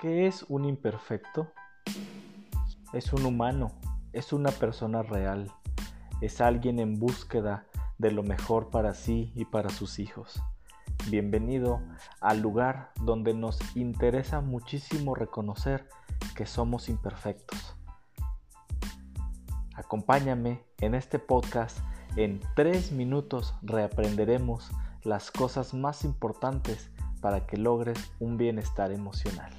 ¿Qué es un imperfecto? Es un humano, es una persona real, es alguien en búsqueda de lo mejor para sí y para sus hijos. Bienvenido al lugar donde nos interesa muchísimo reconocer que somos imperfectos. Acompáñame en este podcast. En tres minutos reaprenderemos las cosas más importantes para que logres un bienestar emocional.